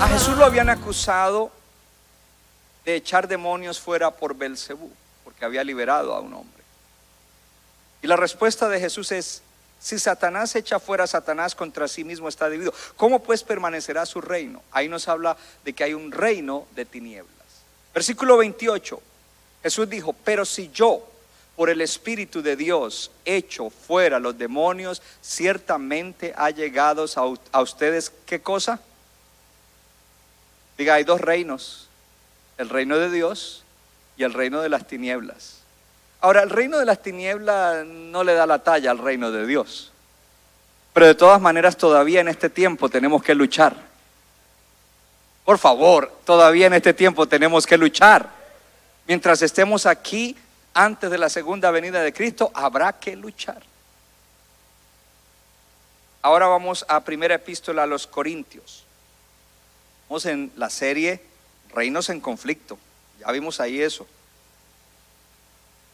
A Jesús lo habían acusado de echar demonios fuera por Belcebú, porque había liberado a un hombre. Y la respuesta de Jesús es: si Satanás echa fuera a Satanás contra sí mismo está dividido. ¿Cómo pues permanecerá su reino? Ahí nos habla de que hay un reino de tinieblas. Versículo 28. Jesús dijo, pero si yo por el Espíritu de Dios echo fuera los demonios, ciertamente ha llegado a, a ustedes, ¿qué cosa? Diga, hay dos reinos, el reino de Dios y el reino de las tinieblas. Ahora, el reino de las tinieblas no le da la talla al reino de Dios. Pero de todas maneras, todavía en este tiempo tenemos que luchar. Por favor, todavía en este tiempo tenemos que luchar. Mientras estemos aquí, antes de la segunda venida de Cristo, habrá que luchar. Ahora vamos a primera epístola a los Corintios. Vamos en la serie Reinos en conflicto. Ya vimos ahí eso.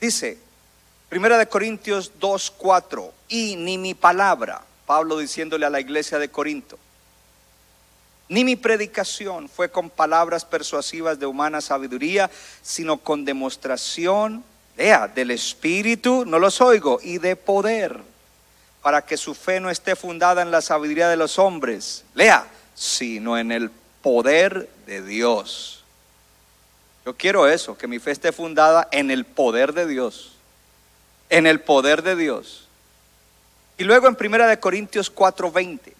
Dice, Primera de Corintios 2, 4, y ni mi palabra, Pablo diciéndole a la iglesia de Corinto, ni mi predicación fue con palabras persuasivas de humana sabiduría, sino con demostración, lea, del Espíritu, no los oigo, y de poder, para que su fe no esté fundada en la sabiduría de los hombres, lea, sino en el poder de Dios. Yo quiero eso, que mi fe esté fundada en el poder de Dios. En el poder de Dios. Y luego en Primera de Corintios 4:20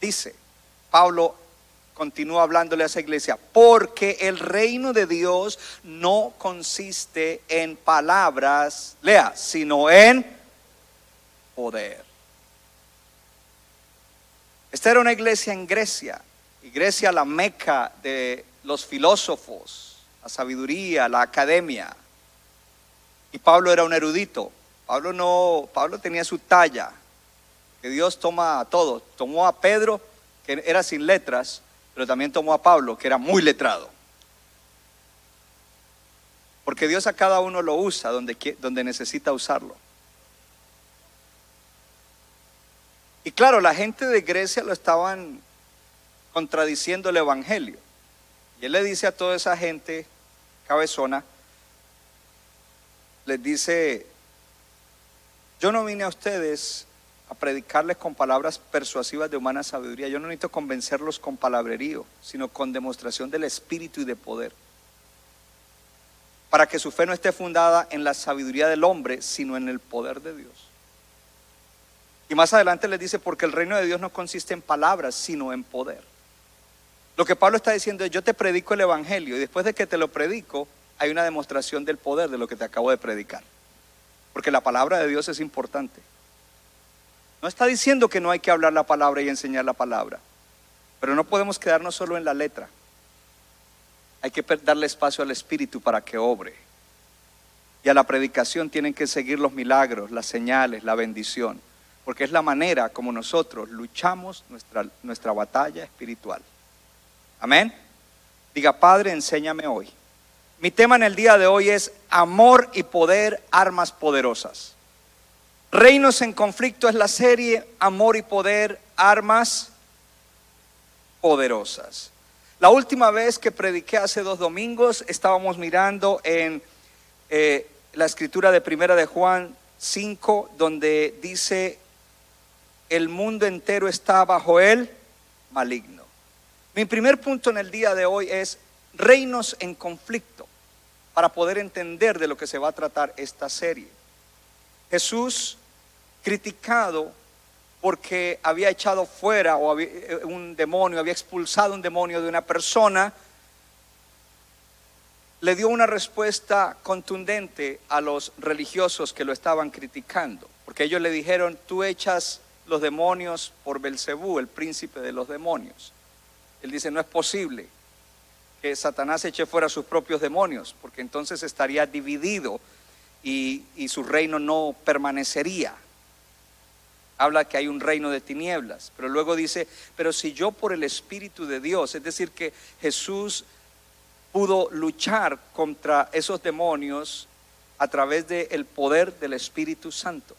dice, Pablo continúa hablándole a esa iglesia, porque el reino de Dios no consiste en palabras, lea, sino en poder. Esta era una iglesia en Grecia, y Grecia la meca de los filósofos, la sabiduría, la academia. Y Pablo era un erudito. Pablo no, Pablo tenía su talla, que Dios toma a todos. Tomó a Pedro, que era sin letras, pero también tomó a Pablo, que era muy letrado. Porque Dios a cada uno lo usa donde, donde necesita usarlo. Y claro, la gente de Grecia lo estaban contradiciendo el Evangelio. Y él le dice a toda esa gente cabezona, les dice, yo no vine a ustedes a predicarles con palabras persuasivas de humana sabiduría, yo no necesito convencerlos con palabrerío, sino con demostración del Espíritu y de poder. Para que su fe no esté fundada en la sabiduría del hombre, sino en el poder de Dios. Y más adelante les dice, porque el reino de Dios no consiste en palabras, sino en poder. Lo que Pablo está diciendo es, yo te predico el Evangelio y después de que te lo predico, hay una demostración del poder de lo que te acabo de predicar. Porque la palabra de Dios es importante. No está diciendo que no hay que hablar la palabra y enseñar la palabra, pero no podemos quedarnos solo en la letra. Hay que darle espacio al Espíritu para que obre. Y a la predicación tienen que seguir los milagros, las señales, la bendición porque es la manera como nosotros luchamos nuestra, nuestra batalla espiritual. Amén. Diga, Padre, enséñame hoy. Mi tema en el día de hoy es amor y poder, armas poderosas. Reinos en conflicto es la serie Amor y poder, armas poderosas. La última vez que prediqué hace dos domingos estábamos mirando en eh, la escritura de Primera de Juan 5, donde dice el mundo entero está bajo el maligno. Mi primer punto en el día de hoy es reinos en conflicto, para poder entender de lo que se va a tratar esta serie. Jesús, criticado porque había echado fuera o eh, un demonio, había expulsado un demonio de una persona, le dio una respuesta contundente a los religiosos que lo estaban criticando, porque ellos le dijeron, tú echas los demonios por Belcebú, el príncipe de los demonios. Él dice, no es posible que Satanás eche fuera sus propios demonios, porque entonces estaría dividido y, su reino no permanecería. Habla que hay un reino de tinieblas, pero luego dice, pero si yo por el Espíritu de Dios, es decir, que Jesús pudo luchar contra esos demonios a través del poder del Espíritu Santo.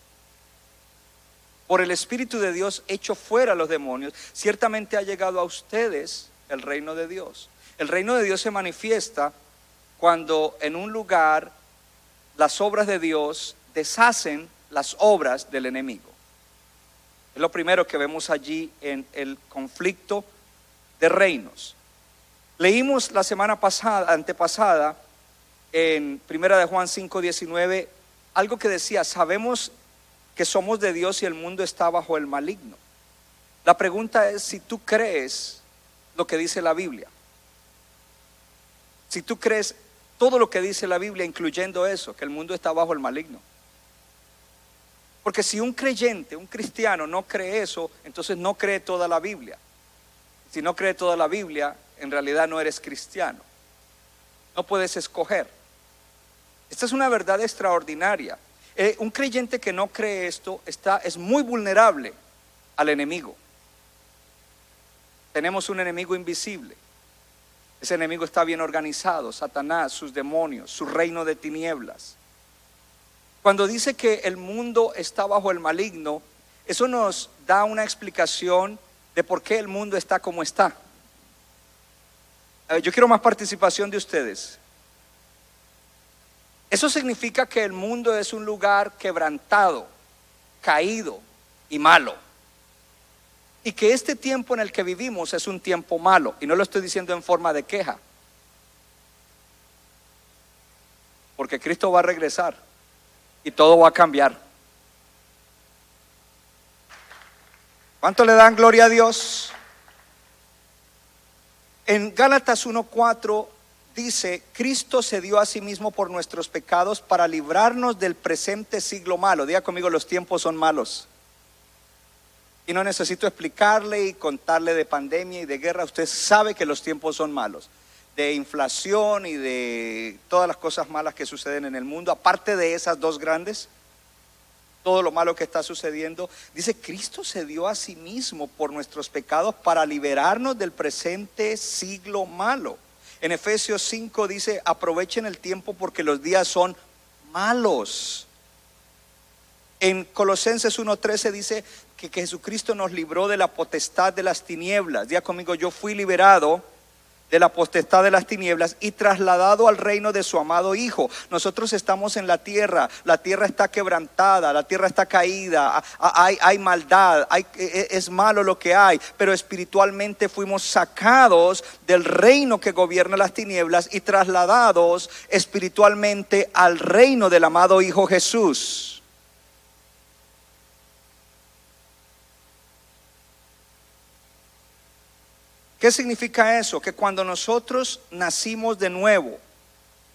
Por el Espíritu de Dios hecho fuera los demonios, ciertamente ha llegado a ustedes el reino de Dios. El reino de Dios se manifiesta cuando en un lugar las obras de Dios deshacen las obras del enemigo. Es lo primero que vemos allí en el conflicto de reinos. Leímos la semana pasada, antepasada, en Primera de Juan 5:19, algo que decía, sabemos que somos de Dios y el mundo está bajo el maligno. La pregunta es si tú crees lo que dice la Biblia. Si tú crees todo lo que dice la Biblia, incluyendo eso, que el mundo está bajo el maligno. Porque si un creyente, un cristiano no cree eso, entonces no cree toda la Biblia. Si no cree toda la Biblia, en realidad no eres cristiano. No puedes escoger. Esta es una verdad extraordinaria. Eh, un creyente que no cree esto está, es muy vulnerable al enemigo. Tenemos un enemigo invisible. Ese enemigo está bien organizado, Satanás, sus demonios, su reino de tinieblas. Cuando dice que el mundo está bajo el maligno, eso nos da una explicación de por qué el mundo está como está. Yo quiero más participación de ustedes. Eso significa que el mundo es un lugar quebrantado, caído y malo. Y que este tiempo en el que vivimos es un tiempo malo. Y no lo estoy diciendo en forma de queja. Porque Cristo va a regresar y todo va a cambiar. ¿Cuánto le dan gloria a Dios? En Gálatas 1.4 dice, Cristo se dio a sí mismo por nuestros pecados para librarnos del presente siglo malo. Diga conmigo, los tiempos son malos. Y no necesito explicarle y contarle de pandemia y de guerra. Usted sabe que los tiempos son malos. De inflación y de todas las cosas malas que suceden en el mundo. Aparte de esas dos grandes, todo lo malo que está sucediendo. Dice, Cristo se dio a sí mismo por nuestros pecados para liberarnos del presente siglo malo. En Efesios 5 dice, aprovechen el tiempo porque los días son malos. En Colosenses 1.13 dice que, Jesucristo nos libró de la potestad de las tinieblas. Diga conmigo, yo fui liberado de la potestad de las tinieblas y trasladado al reino de su amado Hijo. Nosotros estamos en la tierra, la tierra está quebrantada, la tierra está caída, hay, hay maldad, hay, e, e, es malo lo que hay, pero espiritualmente fuimos sacados del reino que gobierna las tinieblas y trasladados espiritualmente al reino del amado Hijo Jesús. ¿Qué significa eso? Que cuando nosotros nacimos de nuevo,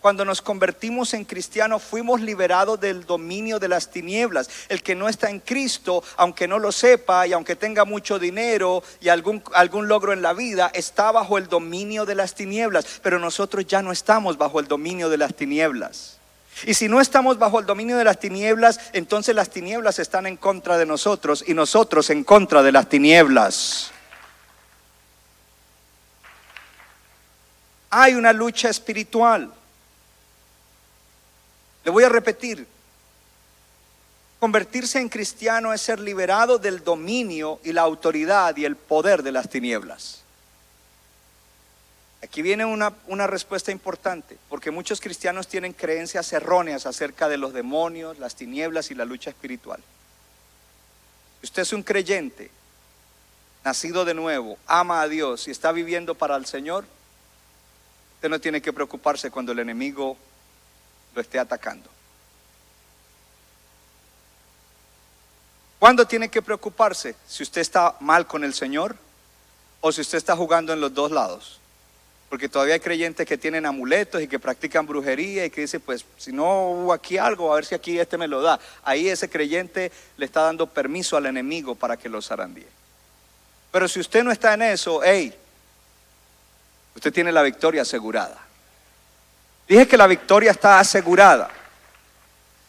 cuando nos convertimos en cristianos, fuimos liberados del dominio de las tinieblas. El que no está en Cristo, aunque no lo sepa y aunque tenga mucho dinero y algún, algún logro en la vida, está bajo el dominio de las tinieblas. Pero nosotros ya no estamos bajo el dominio de las tinieblas. Y si no estamos bajo el dominio de las tinieblas, entonces las tinieblas están en contra de nosotros y nosotros en contra de las tinieblas. Hay una lucha espiritual. Le voy a repetir, convertirse en cristiano es ser liberado del dominio y la autoridad y el poder de las tinieblas. Aquí viene una, una, respuesta importante, porque muchos cristianos tienen creencias erróneas acerca de los demonios, las tinieblas y la lucha espiritual. Si usted es un creyente, nacido de nuevo, ama a Dios y está viviendo para el Señor, Usted no tiene que preocuparse cuando el enemigo lo esté atacando. ¿Cuándo tiene que preocuparse? Si usted está mal con el Señor o si usted está jugando en los dos lados. Porque todavía hay creyentes que tienen amuletos y que practican brujería y que dicen, pues si no hubo aquí algo, a ver si aquí este me lo da. Ahí ese creyente le está dando permiso al enemigo para que lo zarandee. Pero si usted no está en eso, hey, usted tiene la victoria asegurada. Dije que la victoria está asegurada.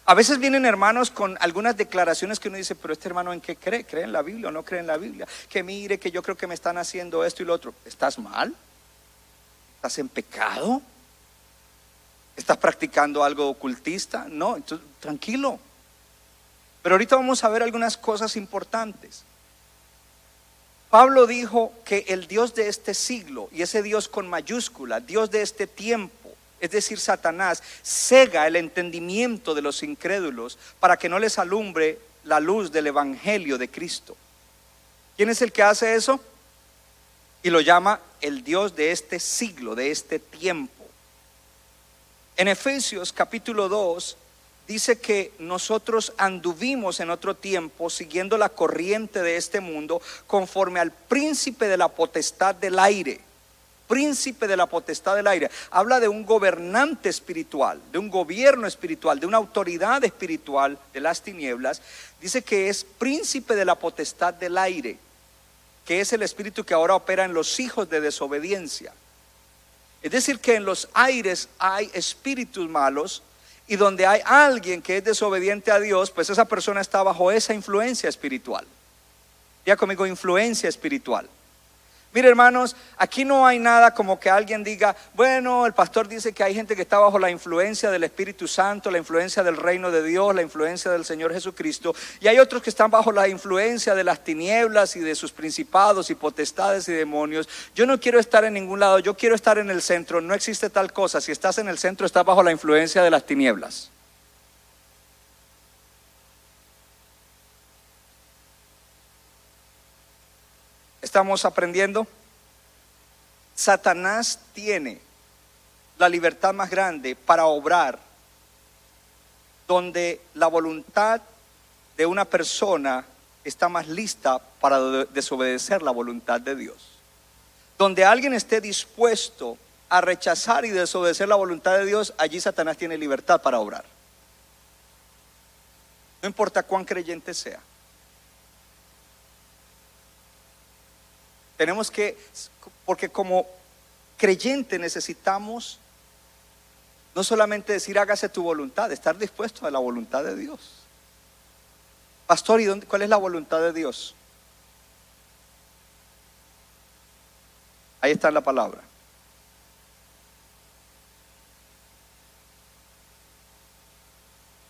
A veces vienen hermanos con algunas declaraciones que uno dice, pero este hermano en qué cree? ¿Cree en la Biblia o no cree en la Biblia? Que mire, que yo creo que me están haciendo esto y lo otro. ¿Estás mal? ¿Estás en pecado? ¿Estás practicando algo ocultista? No, entonces, tranquilo. Pero ahorita vamos a ver algunas cosas importantes. Pablo dijo que el Dios de este siglo, y ese Dios con mayúscula, Dios de este tiempo, es decir, Satanás, cega el entendimiento de los incrédulos para que no les alumbre la luz del Evangelio de Cristo. ¿Quién es el que hace eso? Y lo llama el Dios de este siglo, de este tiempo. En Efesios capítulo 2 dice que nosotros anduvimos en otro tiempo siguiendo la corriente de este mundo conforme al príncipe de la potestad del aire príncipe de la potestad del aire. Habla de un gobernante espiritual, de un gobierno espiritual, de una autoridad espiritual de las tinieblas. Dice que es príncipe de la potestad del aire, que es el espíritu que ahora opera en los hijos de desobediencia. Es decir, que en los aires hay espíritus malos y donde hay alguien que es desobediente a Dios, pues esa persona está bajo esa influencia espiritual. Ya conmigo, influencia espiritual. Mire hermanos, aquí no hay nada como que alguien diga, bueno, el pastor dice que hay gente que está bajo la influencia del Espíritu Santo, la influencia del reino de Dios, la influencia del Señor Jesucristo, y hay otros que están bajo la influencia de las tinieblas y de sus principados y potestades y demonios. Yo no quiero estar en ningún lado, yo quiero estar en el centro, no existe tal cosa. Si estás en el centro, estás bajo la influencia de las tinieblas. Estamos aprendiendo? Satanás tiene la libertad más grande para obrar donde la voluntad de una persona está más lista para desobedecer la voluntad de Dios. Donde alguien esté dispuesto a rechazar y desobedecer la voluntad de Dios, allí Satanás tiene libertad para obrar. No importa cuán creyente sea. Tenemos que, porque como creyente necesitamos no solamente decir hágase tu voluntad, estar dispuesto a la voluntad de Dios. Pastor, ¿y dónde, cuál es la voluntad de Dios? Ahí está la palabra.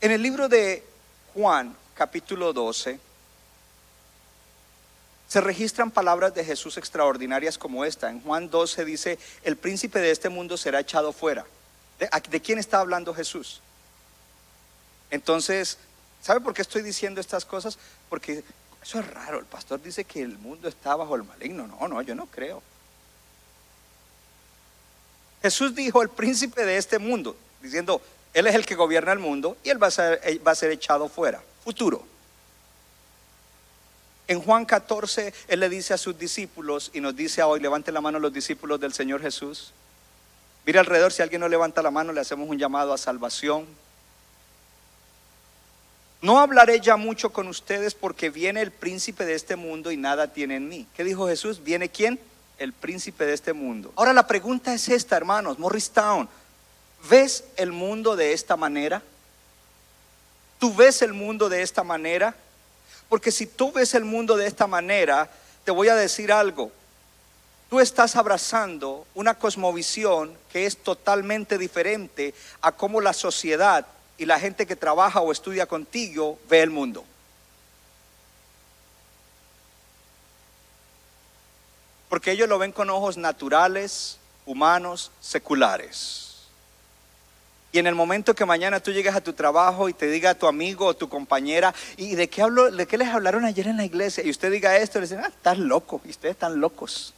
En el libro de Juan, capítulo 12, se registran palabras de Jesús extraordinarias como esta. En Juan 12 dice, el príncipe de este mundo será echado fuera. ¿De, quién está hablando Jesús? Entonces, ¿sabe por qué estoy diciendo estas cosas? Porque eso es raro. El pastor dice que el mundo está bajo el maligno. No, no, yo no creo. Jesús dijo el príncipe de este mundo, diciendo, Él es el que gobierna el mundo y Él va a ser, va a ser echado fuera. Futuro. En Juan 14, Él le dice a sus discípulos y nos dice hoy, levanten la mano los discípulos del Señor Jesús. Mira alrededor, si alguien no levanta la mano, le hacemos un llamado a salvación. No hablaré ya mucho con ustedes porque viene el príncipe de este mundo y nada tiene en mí. ¿Qué dijo Jesús? ¿Viene quién? El príncipe de este mundo. Ahora la pregunta es esta, hermanos, Morristown. ¿Ves el mundo de esta manera? ¿Tú ves el mundo de esta manera? Porque si tú ves el mundo de esta manera, te voy a decir algo. Tú estás abrazando una cosmovisión que es totalmente diferente a cómo la sociedad y la gente que trabaja o estudia contigo ve el mundo. Porque ellos lo ven con ojos naturales, humanos, seculares. Y en el momento que mañana tú llegues a tu trabajo y te diga a tu amigo o tu compañera, ¿y de qué, hablo, de qué les hablaron ayer en la iglesia? Y usted diga esto, le dicen, ah, estás loco, y ustedes están locos.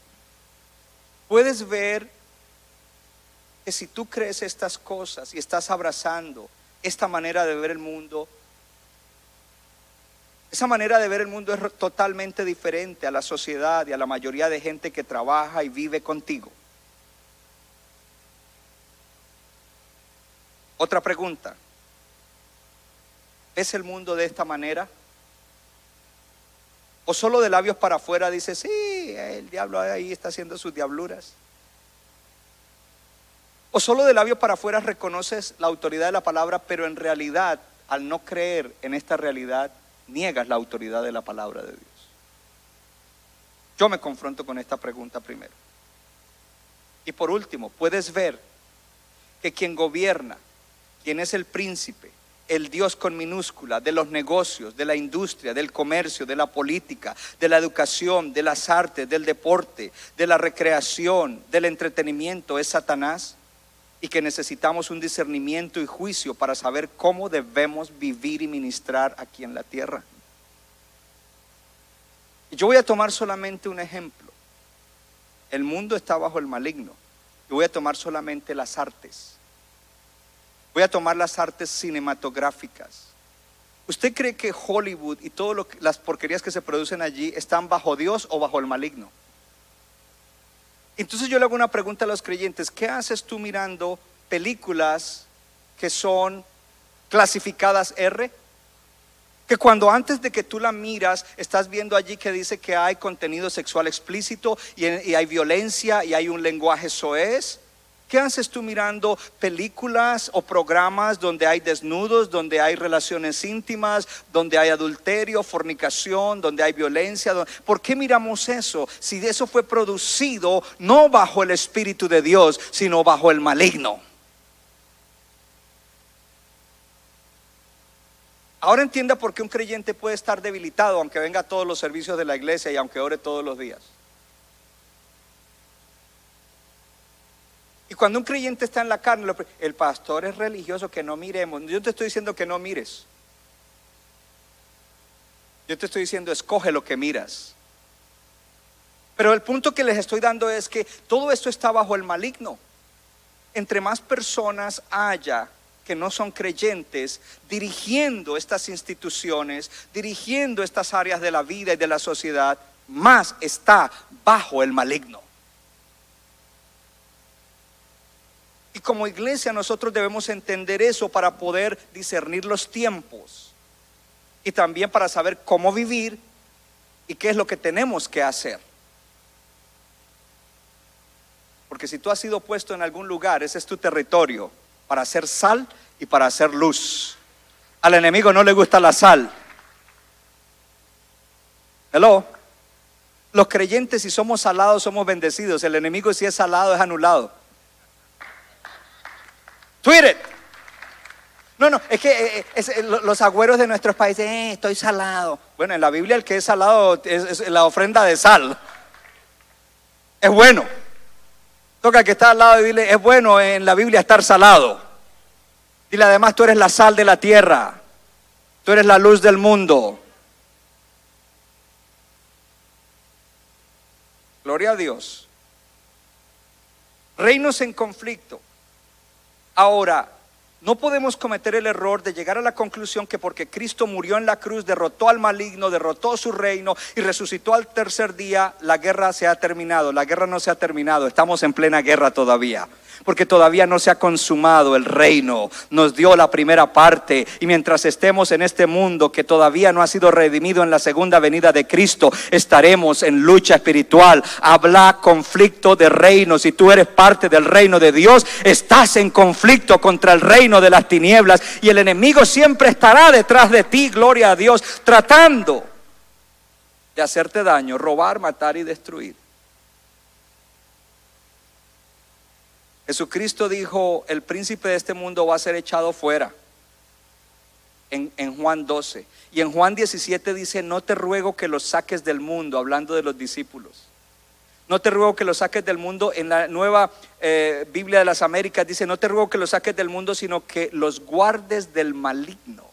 Puedes ver que si tú crees estas cosas y estás abrazando esta manera de ver el mundo, esa manera de ver el mundo es totalmente diferente a la sociedad y a la mayoría de gente que trabaja y vive contigo. Otra pregunta. ¿Es el mundo de esta manera? ¿O solo de labios para afuera dice, sí, el diablo ahí está haciendo sus diabluras? ¿O solo de labios para afuera reconoces la autoridad de la palabra, pero en realidad, al no creer en esta realidad, niegas la autoridad de la palabra de Dios? Yo me confronto con esta pregunta primero. Y por último, puedes ver que quien gobierna, quien es el príncipe, el Dios con minúscula, de los negocios, de la industria, del comercio, de la política, de la educación, de las artes, del deporte, de la recreación, del entretenimiento, es Satanás. Y que necesitamos un discernimiento y juicio para saber cómo debemos vivir y ministrar aquí en la tierra. Yo voy a tomar solamente un ejemplo. El mundo está bajo el maligno. Yo voy a tomar solamente las artes. Voy a tomar las artes cinematográficas. ¿Usted cree que Hollywood y todas las porquerías que se producen allí están bajo Dios o bajo el maligno? Entonces yo le hago una pregunta a los creyentes, ¿qué haces tú mirando películas que son clasificadas R? Que cuando antes de que tú la miras, estás viendo allí que dice que hay contenido sexual explícito y, y hay violencia y hay un lenguaje soez. ¿Qué haces tú mirando películas o programas donde hay desnudos, donde hay relaciones íntimas, donde hay adulterio, fornicación, donde hay violencia? ¿Por qué miramos eso? Si eso fue producido no bajo el Espíritu de Dios, sino bajo el maligno. Ahora entienda por qué un creyente puede estar debilitado aunque venga a todos los servicios de la iglesia y aunque ore todos los días. Y cuando un creyente está en la carne, el pastor es religioso, que no miremos. Yo te estoy diciendo que no mires. Yo te estoy diciendo, escoge lo que miras. Pero el punto que les estoy dando es que todo esto está bajo el maligno. Entre más personas haya que no son creyentes dirigiendo estas instituciones, dirigiendo estas áreas de la vida y de la sociedad, más está bajo el maligno. Y como iglesia nosotros debemos entender eso para poder discernir los tiempos y también para saber cómo vivir y qué es lo que tenemos que hacer. Porque si tú has sido puesto en algún lugar, ese es tu territorio para hacer sal y para hacer luz. Al enemigo no le gusta la sal. Hello. Los creyentes si somos salados somos bendecidos. El enemigo si es salado es anulado. Tweet No, no, es que eh, eh, eh, los agüeros de nuestros países, estoy salado. Bueno, en la Biblia el que es salado es, la ofrenda de sal. Es bueno. Toca que está al lado y dile, es bueno en la Biblia estar salado. Dile además, tú eres la sal de la tierra. Tú eres la luz del mundo. Gloria a Dios. Reinos en conflicto. Ahora, no podemos cometer el error de llegar a la conclusión que porque Cristo murió en la cruz, derrotó al maligno, derrotó su reino y resucitó al tercer día, la guerra se ha terminado. La guerra no se ha terminado, estamos en plena guerra todavía porque todavía no se ha consumado el reino. Nos dio la primera parte y mientras estemos en este mundo que todavía no ha sido redimido en la segunda venida de Cristo, estaremos en lucha espiritual. Habla conflicto de reino. Si tú eres parte del reino de Dios, estás en conflicto contra el reino de las tinieblas y el enemigo siempre estará detrás de ti, gloria a Dios, tratando de hacerte daño, robar, matar y destruir. Jesucristo dijo, el príncipe de este mundo va a ser echado fuera. En, Juan 12. Y en Juan 17 dice, no te ruego que los saques del mundo, hablando de los discípulos. No te ruego que los saques del mundo. En la nueva eh, Biblia de las Américas dice, no te ruego que los saques del mundo, sino que los guardes del maligno.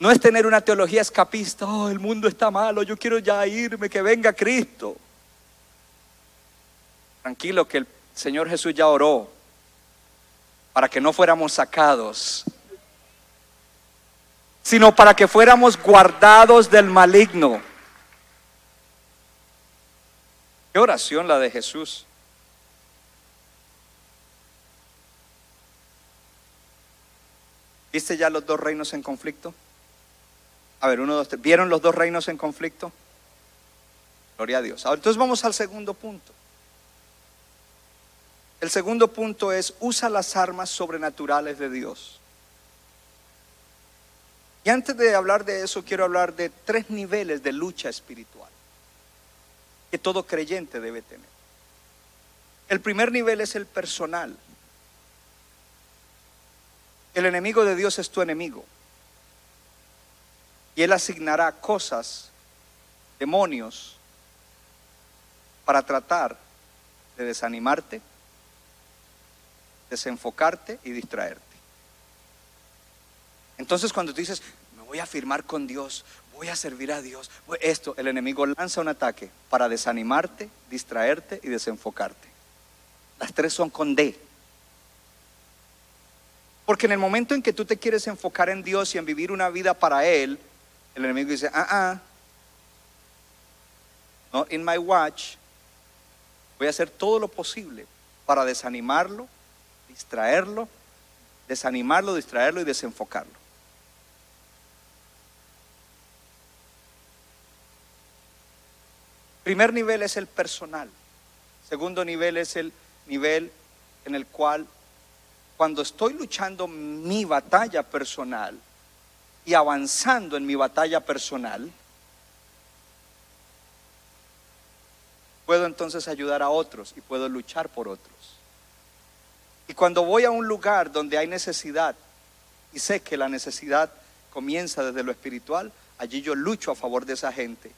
No es tener una teología escapista, oh, el mundo está malo, yo quiero ya irme, que venga Cristo. Tranquilo que el Señor Jesús ya oró para que no fuéramos sacados, sino para que fuéramos guardados del maligno. Qué oración la de Jesús. ¿Viste ya los dos reinos en conflicto? A ver, uno, dos, tres. ¿Vieron los dos reinos en conflicto? Gloria a Dios. Ahora, entonces vamos al segundo punto. El segundo punto es usa las armas sobrenaturales de Dios. Y antes de hablar de eso, quiero hablar de tres niveles de lucha espiritual que todo creyente debe tener. El primer nivel es el personal. El enemigo de Dios es tu enemigo. Y él asignará cosas, demonios, para tratar de desanimarte, desenfocarte y distraerte. Entonces cuando tú dices, me voy a firmar con Dios, voy a servir a Dios, esto, el enemigo lanza un ataque para desanimarte, distraerte y desenfocarte. Las tres son con D. Porque en el momento en que tú te quieres enfocar en Dios y en vivir una vida para Él, el enemigo dice, ah, ah, not in my watch, voy a hacer todo lo posible para desanimarlo, distraerlo, desanimarlo, distraerlo y desenfocarlo. Primer nivel es el personal. Segundo nivel es el nivel en el cual cuando estoy luchando mi batalla personal y avanzando en mi batalla personal, puedo entonces ayudar a otros y puedo luchar por otros. Y cuando voy a un lugar donde hay necesidad y sé que la necesidad comienza desde lo espiritual, allí yo lucho a favor de esa gente.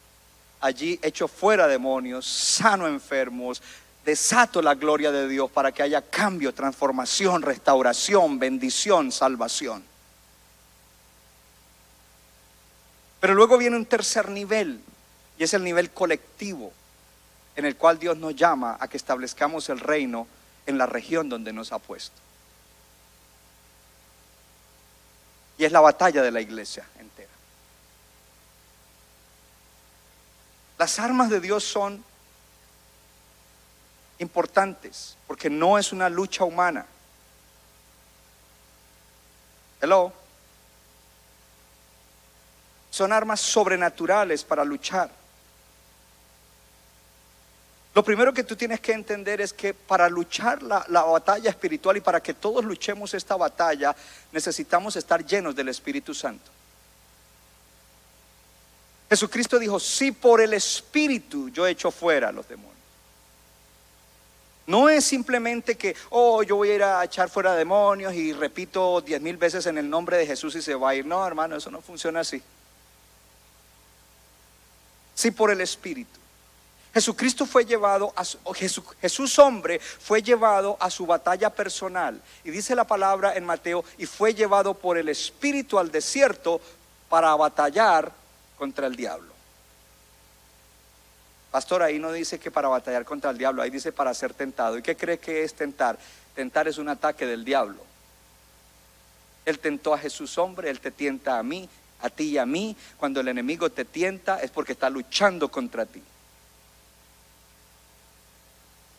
Allí echo fuera demonios, sano enfermos, desato la gloria de Dios para que haya cambio, transformación, restauración, bendición, salvación. Pero luego viene un tercer nivel y es el nivel colectivo en el cual Dios nos llama a que establezcamos el reino en la región donde nos ha puesto. Y es la batalla de la iglesia entera. Las armas de Dios son importantes porque no es una lucha humana. Hello. Son armas sobrenaturales para luchar. Lo primero que tú tienes que entender es que para luchar la, la, batalla espiritual y para que todos luchemos esta batalla, necesitamos estar llenos del Espíritu Santo. Jesucristo dijo, si por el Espíritu yo echo fuera a los demonios. No es simplemente que, oh, yo voy a ir a echar fuera demonios y repito diez mil veces en el nombre de Jesús y se va a ir. No, hermano, eso no funciona así. Si por el Espíritu. Jesucristo fue llevado a su, Jesús, Jesús, hombre fue llevado a su batalla personal. Y dice la palabra en Mateo, y fue llevado por el Espíritu al desierto para batallar contra el diablo. Pastor, ahí no dice que para batallar contra el diablo, ahí dice para ser tentado. ¿Y qué cree que es tentar? Tentar es un ataque del diablo. Él tentó a Jesús hombre, Él te tienta a mí, a ti y a mí. Cuando el enemigo te tienta es porque está luchando contra ti.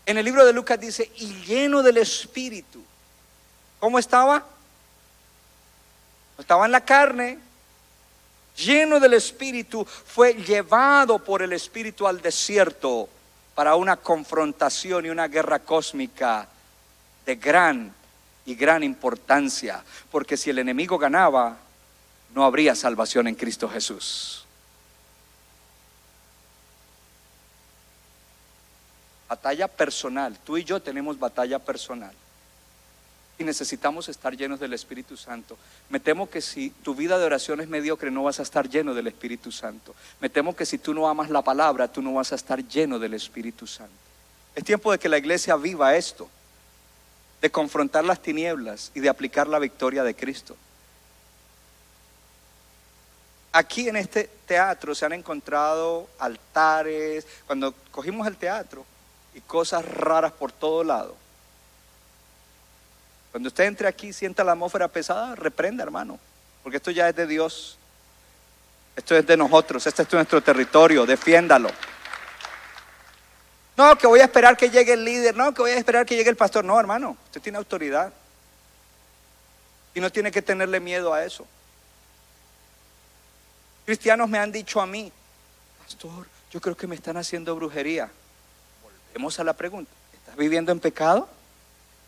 En el libro de Lucas dice, y lleno del Espíritu. ¿Cómo estaba? Estaba en la carne, lleno del Espíritu, fue llevado por el Espíritu al desierto para una confrontación y una guerra cósmica de gran y gran importancia. Porque si el enemigo ganaba, no habría salvación en Cristo Jesús. Batalla personal. Tú y yo tenemos batalla personal. Y necesitamos estar llenos del Espíritu Santo. Me temo que si tu vida de oración es mediocre, no vas a estar lleno del Espíritu Santo. Me temo que si tú no amas la palabra, tú no vas a estar lleno del Espíritu Santo. Es tiempo de que la iglesia viva esto, de confrontar las tinieblas y de aplicar la victoria de Cristo. Aquí en este teatro se han encontrado altares. Cuando cogimos el teatro, y cosas raras por todo lado. Cuando usted entre aquí y sienta la atmósfera pesada, reprenda, hermano, porque esto ya es de Dios. Esto es de nosotros, este es nuestro territorio, defiéndalo. No, que voy a esperar que llegue el líder, no, que voy a esperar que llegue el pastor. No, hermano, usted tiene autoridad. Y no tiene que tenerle miedo a eso. Cristianos me han dicho a mí, pastor, yo creo que me están haciendo brujería. Volvemos a la pregunta, ¿estás viviendo en pecado?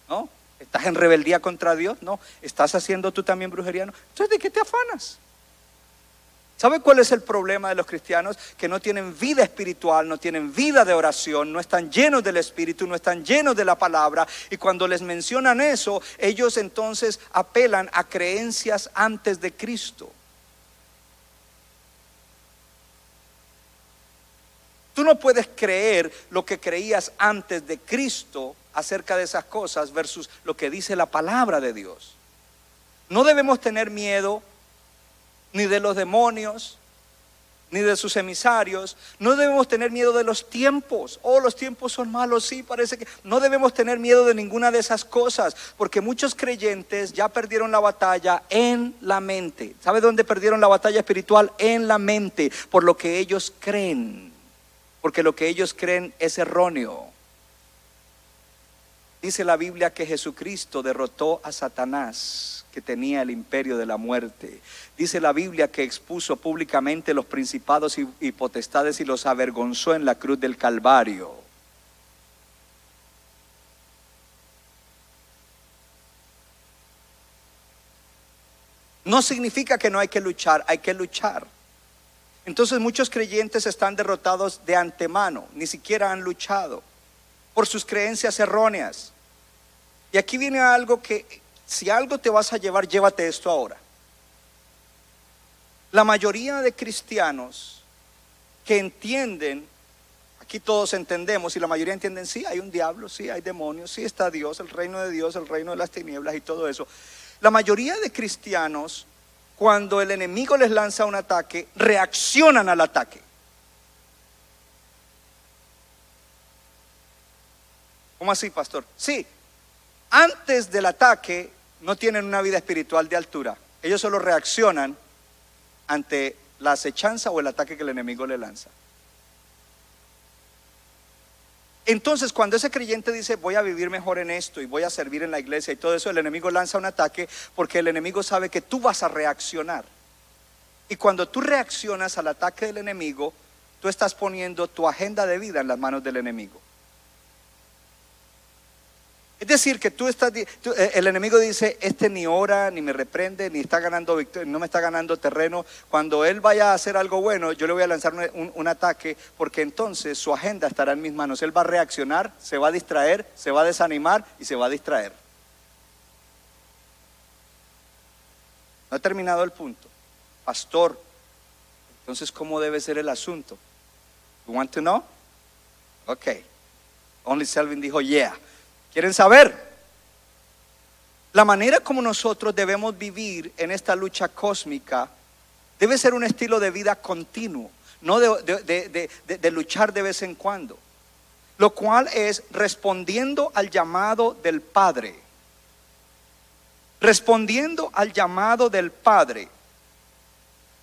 ¿No? ¿Estás en rebeldía contra Dios? No. ¿Estás haciendo tú también brujería? No. Entonces, ¿de qué te afanas? ¿Sabe cuál es el problema de los cristianos? Que no tienen vida espiritual, no tienen vida de oración, no están llenos del Espíritu, no están llenos de la palabra. Y cuando les mencionan eso, ellos entonces apelan a creencias antes de Cristo. Tú no puedes creer lo que creías antes de Cristo acerca de esas cosas versus lo que dice la palabra de Dios. No debemos tener miedo ni de los demonios, ni de sus emisarios. No debemos tener miedo de los tiempos. Oh, los tiempos son malos, sí, parece que... No debemos tener miedo de ninguna de esas cosas, porque muchos creyentes ya perdieron la batalla en la mente. ¿Sabe dónde perdieron la batalla espiritual? En la mente, por lo que ellos creen. Porque lo que ellos creen es erróneo. Dice la Biblia que Jesucristo derrotó a Satanás, que tenía el imperio de la muerte. Dice la Biblia que expuso públicamente los principados y, potestades y los avergonzó en la cruz del Calvario. No significa que no hay que luchar, hay que luchar. Entonces muchos creyentes están derrotados de antemano, ni siquiera han luchado por sus creencias erróneas. Y aquí viene algo que, si algo te vas a llevar, llévate esto ahora. La mayoría de cristianos que entienden, aquí todos entendemos, y la mayoría entienden, sí, hay un diablo, sí, hay demonios, sí está Dios, el reino de Dios, el reino de las tinieblas y todo eso. La mayoría de cristianos, cuando el enemigo les lanza un ataque, reaccionan al ataque. ¿Cómo así, pastor? Sí, antes del ataque no tienen una vida espiritual de altura. Ellos solo reaccionan ante la acechanza o el ataque que el enemigo le lanza. Entonces, cuando ese creyente dice, voy a vivir mejor en esto y voy a servir en la iglesia y todo eso, el enemigo lanza un ataque porque el enemigo sabe que tú vas a reaccionar. Y cuando tú reaccionas al ataque del enemigo, tú estás poniendo tu agenda de vida en las manos del enemigo. Es decir, que tú estás, eh, el enemigo dice, este ni ora, ni me reprende, ni está ganando no me está ganando terreno. Cuando él vaya a hacer algo bueno, yo le voy a lanzar un, ataque, porque entonces su agenda estará en mis manos. Él va a reaccionar, se va a distraer, se va a desanimar y se va a distraer. No he terminado el punto. Pastor, entonces, ¿cómo debe ser el asunto? You want to know? Ok. Only Selvin dijo, yeah. ¿Quieren saber? La manera como nosotros debemos vivir en esta lucha cósmica debe ser un estilo de vida continuo, no de, de, luchar de vez en cuando. Lo cual es respondiendo al llamado del Padre. Respondiendo al llamado del Padre.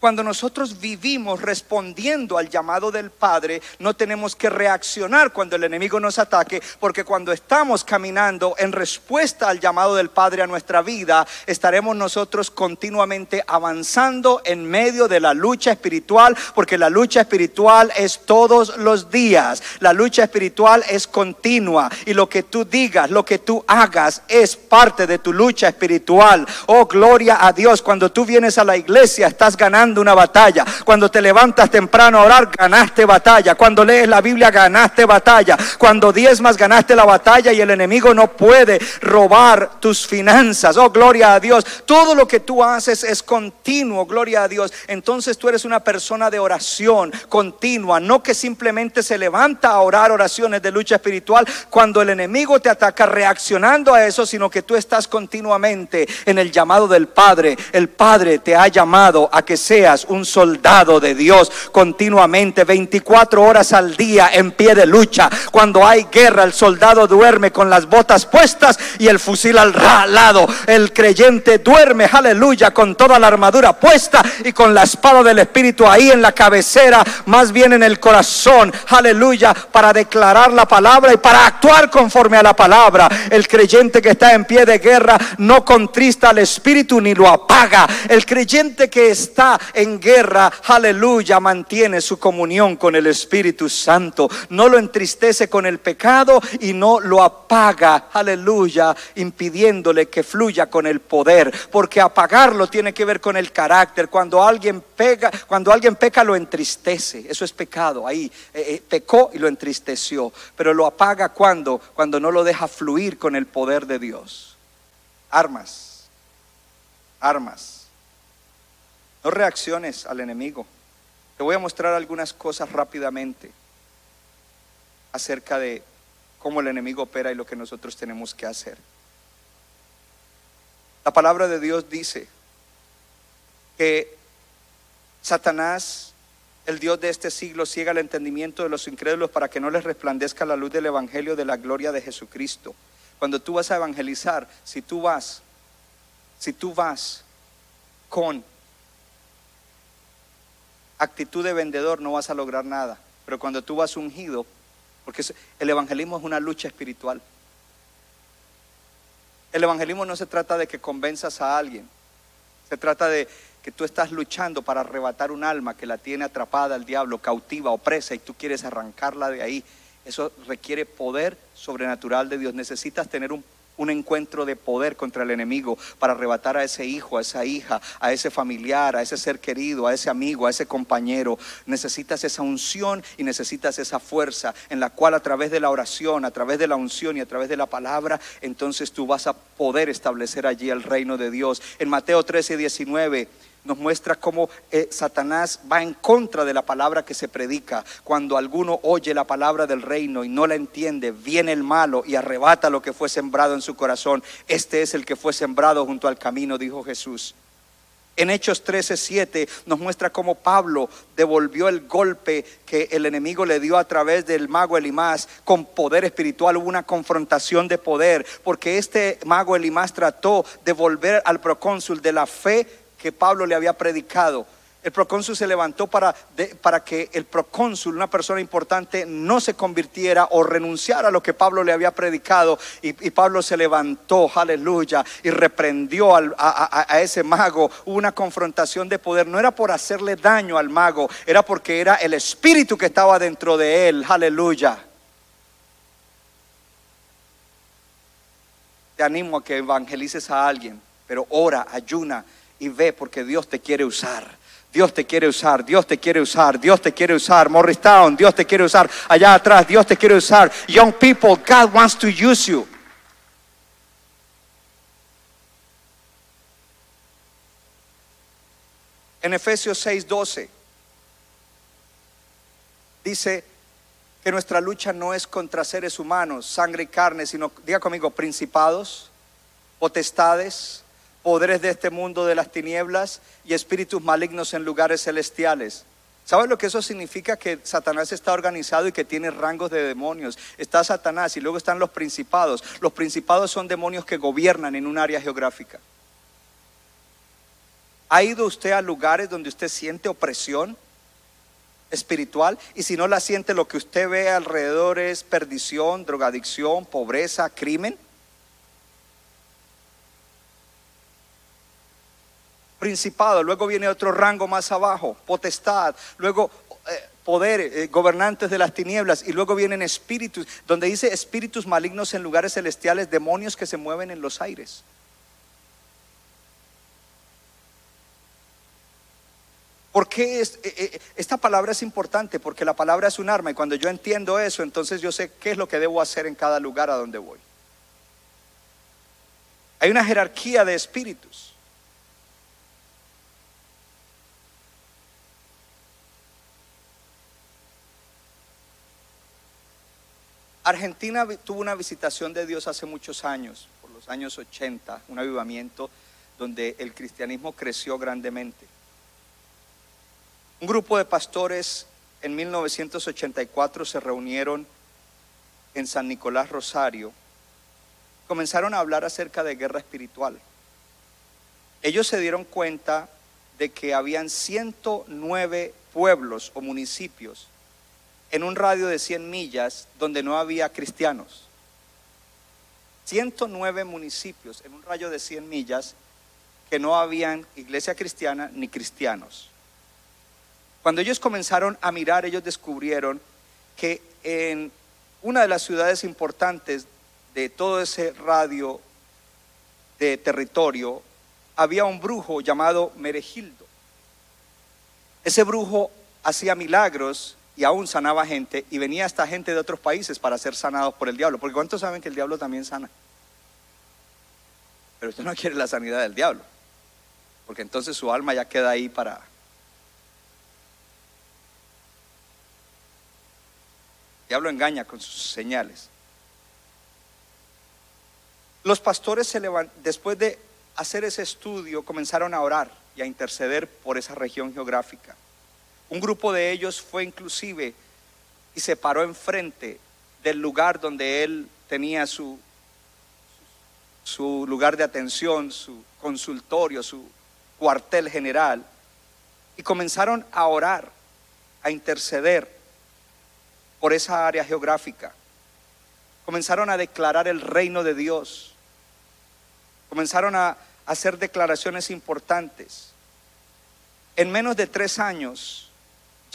Cuando nosotros vivimos respondiendo al llamado del Padre, no tenemos que reaccionar cuando el enemigo nos ataque, porque cuando estamos caminando en respuesta al llamado del Padre a nuestra vida, estaremos nosotros continuamente avanzando en medio de la lucha espiritual, porque la lucha espiritual es todos los días, la lucha espiritual es continua y lo que tú digas, lo que tú hagas es parte de tu lucha espiritual. Oh, gloria a Dios, cuando tú vienes a la iglesia estás ganando una batalla. Cuando te levantas temprano a orar, ganaste batalla. Cuando lees la Biblia, ganaste batalla. Cuando diezmas, ganaste la batalla y el enemigo no puede robar tus finanzas. Oh, gloria a Dios. Todo lo que tú haces es continuo, gloria a Dios. Entonces tú eres una persona de oración continua, no que simplemente se levanta a orar oraciones de lucha espiritual cuando el enemigo te ataca reaccionando a eso, sino que tú estás continuamente en el llamado del Padre. El Padre te ha llamado a que sea seas un soldado de Dios continuamente, 24 horas al día en pie de lucha. Cuando hay guerra, el soldado duerme con las botas puestas y el fusil al lado. El creyente duerme, aleluya, con toda la armadura puesta y con la espada del Espíritu ahí en la cabecera, más bien en el corazón, aleluya, para declarar la palabra y para actuar conforme a la palabra. El creyente que está en pie de guerra no contrista al Espíritu ni lo apaga. El creyente que está en guerra, aleluya, mantiene su comunión con el Espíritu Santo. No lo entristece con el pecado y no lo apaga, aleluya, impidiéndole que fluya con el poder. Porque apagarlo tiene que ver con el carácter. Cuando alguien pega, cuando alguien peca lo entristece. Eso es pecado. Ahí eh, eh, pecó y lo entristeció. Pero lo apaga cuando, cuando no lo deja fluir con el poder de Dios. Armas. Armas. No reacciones al enemigo. Te voy a mostrar algunas cosas rápidamente acerca de cómo el enemigo opera y lo que nosotros tenemos que hacer. La palabra de Dios dice que Satanás, el Dios de este siglo, ciega el entendimiento de los incrédulos para que no les resplandezca la luz del Evangelio de la gloria de Jesucristo. Cuando tú vas a evangelizar, si tú vas, si tú vas con actitud de vendedor, no vas a lograr nada. Pero cuando tú vas ungido, porque el evangelismo es una lucha espiritual. El evangelismo no se trata de que convenzas a alguien, se trata de que tú estás luchando para arrebatar un alma que la tiene atrapada el diablo, cautiva, opresa, y tú quieres arrancarla de ahí. Eso requiere poder sobrenatural de Dios. Necesitas tener un, un, encuentro de poder contra el enemigo para arrebatar a ese hijo, a esa hija, a ese familiar, a ese ser querido, a ese amigo, a ese compañero. Necesitas esa unción y necesitas esa fuerza en la cual a través de la oración, a través de la unción y a través de la palabra, entonces tú vas a poder establecer allí el reino de Dios. En Mateo 13, 19 nos muestra cómo eh, Satanás va en contra de la palabra que se predica. Cuando alguno oye la palabra del reino y no la entiende, viene el malo y arrebata lo que fue sembrado en su corazón. Este es el que fue sembrado junto al camino, dijo Jesús. En Hechos 13:7 nos muestra cómo Pablo devolvió el golpe que el enemigo le dio a través del mago Elimás con poder espiritual. Hubo una confrontación de poder, porque este mago Elimás trató de volver al procónsul de la fe que Pablo le había predicado. El procónsul se levantó para, para que el procónsul, una persona importante, no se convirtiera o renunciara a lo que Pablo le había predicado. Y, Pablo se levantó, aleluya, y reprendió a, a ese mago. Hubo una confrontación de poder. No era por hacerle daño al mago, era porque era el espíritu que estaba dentro de él, aleluya. Te animo a que evangelices a alguien, pero ora, ayuna y ve porque Dios te quiere usar. Dios te quiere usar, Dios te quiere usar, Dios te quiere usar. Morristown, Dios te quiere usar. Allá atrás, Dios te quiere usar. Young people, God wants to use you. En Efesios 6:12 dice que nuestra lucha no es contra seres humanos, sangre y carne, sino, diga conmigo, principados, potestades, poderes de este mundo de las tinieblas y espíritus malignos en lugares celestiales. ¿Sabes lo que eso significa? Que Satanás está organizado y que tiene rangos de demonios. Está Satanás y luego están los principados. Los principados son demonios que gobiernan en un área geográfica. ¿Ha ido usted a lugares donde usted siente opresión espiritual? Y si no la siente, lo que usted ve alrededor es perdición, drogadicción, pobreza, crimen. Principado, luego viene otro rango más abajo, potestad, luego eh, poder, eh, gobernantes de las tinieblas, y luego vienen espíritus, donde dice espíritus malignos en lugares celestiales, demonios que se mueven en los aires. ¿Por qué eh, esta palabra es importante? Porque la palabra es un arma y cuando yo entiendo eso, entonces yo sé qué es lo que debo hacer en cada lugar a donde voy. Hay una jerarquía de espíritus. Argentina tuvo una visitación de Dios hace muchos años, por los años 80, un avivamiento donde el cristianismo creció grandemente. Un grupo de pastores en 1984 se reunieron en San Nicolás Rosario. Comenzaron a hablar acerca de guerra espiritual. Ellos se dieron cuenta de que habían 109 pueblos o municipios en un radio de 100 millas donde no había cristianos. 109 municipios en un rayo de 100 millas que no habían iglesia cristiana ni cristianos. Cuando ellos comenzaron a mirar, ellos descubrieron que en una de las ciudades importantes de todo ese radio de territorio había un brujo llamado Meregildo. Ese brujo hacía milagros y aún sanaba gente y venía esta gente de otros países para ser sanados por el diablo. Porque ¿cuántos saben que el diablo también sana? Pero usted no quiere la sanidad del diablo, porque entonces su alma ya queda ahí para... El diablo engaña con sus señales. Los pastores se después de hacer ese estudio comenzaron a orar y a interceder por esa región geográfica. Un grupo de ellos fue inclusive y se paró enfrente del lugar donde él tenía su, su lugar de atención, su consultorio, su cuartel general, y comenzaron a orar, a interceder por esa área geográfica. Comenzaron a declarar el reino de Dios. Comenzaron a hacer declaraciones importantes. En menos de tres años,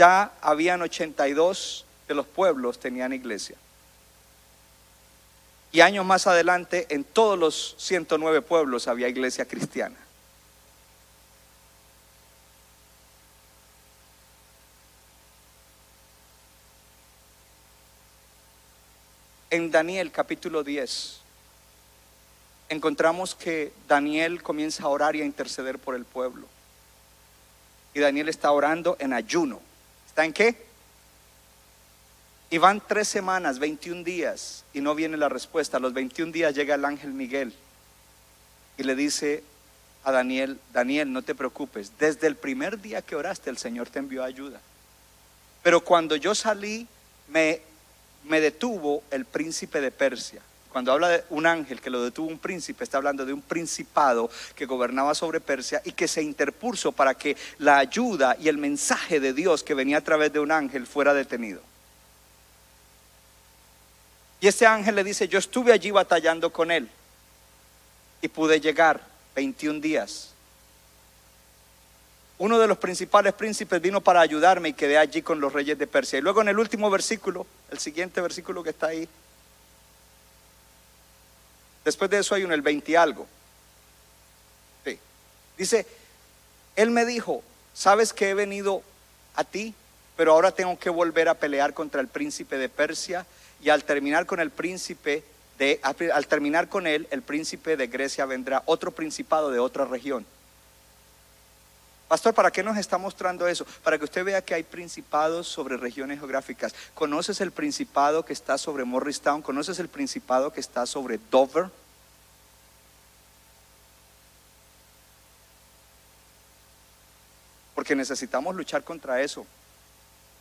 ya habían 82 de los pueblos tenían iglesia. Y años más adelante, en todos los 109 pueblos había iglesia cristiana. En Daniel capítulo 10 encontramos que Daniel comienza a orar y a interceder por el pueblo. Y Daniel está orando en ayuno. ¿Está en qué? Y van tres semanas, 21 días, y no viene la respuesta. A los 21 días llega el ángel Miguel y le dice a Daniel, Daniel, no te preocupes, desde el primer día que oraste el Señor te envió ayuda. Pero cuando yo salí, me, me detuvo el príncipe de Persia. Cuando habla de un ángel que lo detuvo un príncipe, está hablando de un principado que gobernaba sobre Persia y que se interpuso para que la ayuda y el mensaje de Dios que venía a través de un ángel fuera detenido. Y este ángel le dice, yo estuve allí batallando con él y pude llegar 21 días. Uno de los principales príncipes vino para ayudarme y quedé allí con los reyes de Persia. Y luego en el último versículo, el siguiente versículo que está ahí, Después de eso hay un el 20 y algo. Dice, él me dijo, sabes que he venido a ti, pero ahora tengo que volver a pelear contra el príncipe de Persia y al terminar con el príncipe de, al terminar con él, el príncipe de Grecia vendrá otro principado de otra región. Pastor, ¿para qué nos está mostrando eso? Para que usted vea que hay principados sobre regiones geográficas. ¿Conoces el principado que está sobre Morristown? ¿Conoces el principado que está sobre Dover? Porque necesitamos luchar contra eso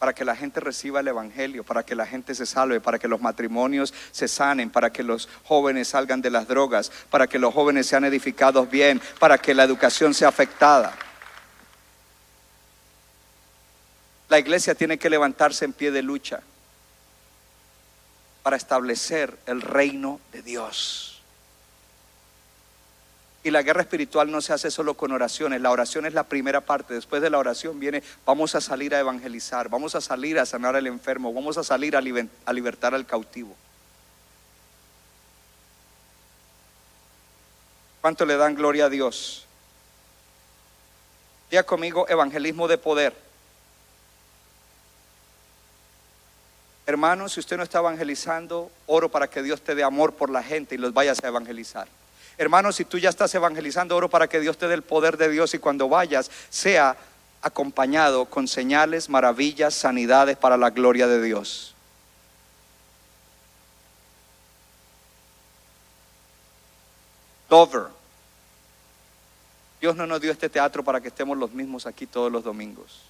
para que la gente reciba el Evangelio, para que la gente se salve, para que los matrimonios se sanen, para que los jóvenes salgan de las drogas, para que los jóvenes sean edificados bien, para que la educación sea afectada. La iglesia tiene que levantarse en pie de lucha para establecer el reino de Dios. Y la guerra espiritual no se hace solo con oraciones, la oración es la primera parte, después de la oración viene, vamos a salir a evangelizar, vamos a salir a sanar al enfermo, vamos a salir a, libertar al cautivo. ¿Cuánto le dan gloria a Dios? Diga conmigo, evangelismo de poder. Hermano, si usted no está evangelizando, oro para que Dios te dé amor por la gente y los vayas a evangelizar. Hermano, si tú ya estás evangelizando, oro para que Dios te dé el poder de Dios y cuando vayas sea acompañado con señales, maravillas, sanidades para la gloria de Dios. Dover. Dios no nos dio este teatro para que estemos los mismos aquí todos los domingos.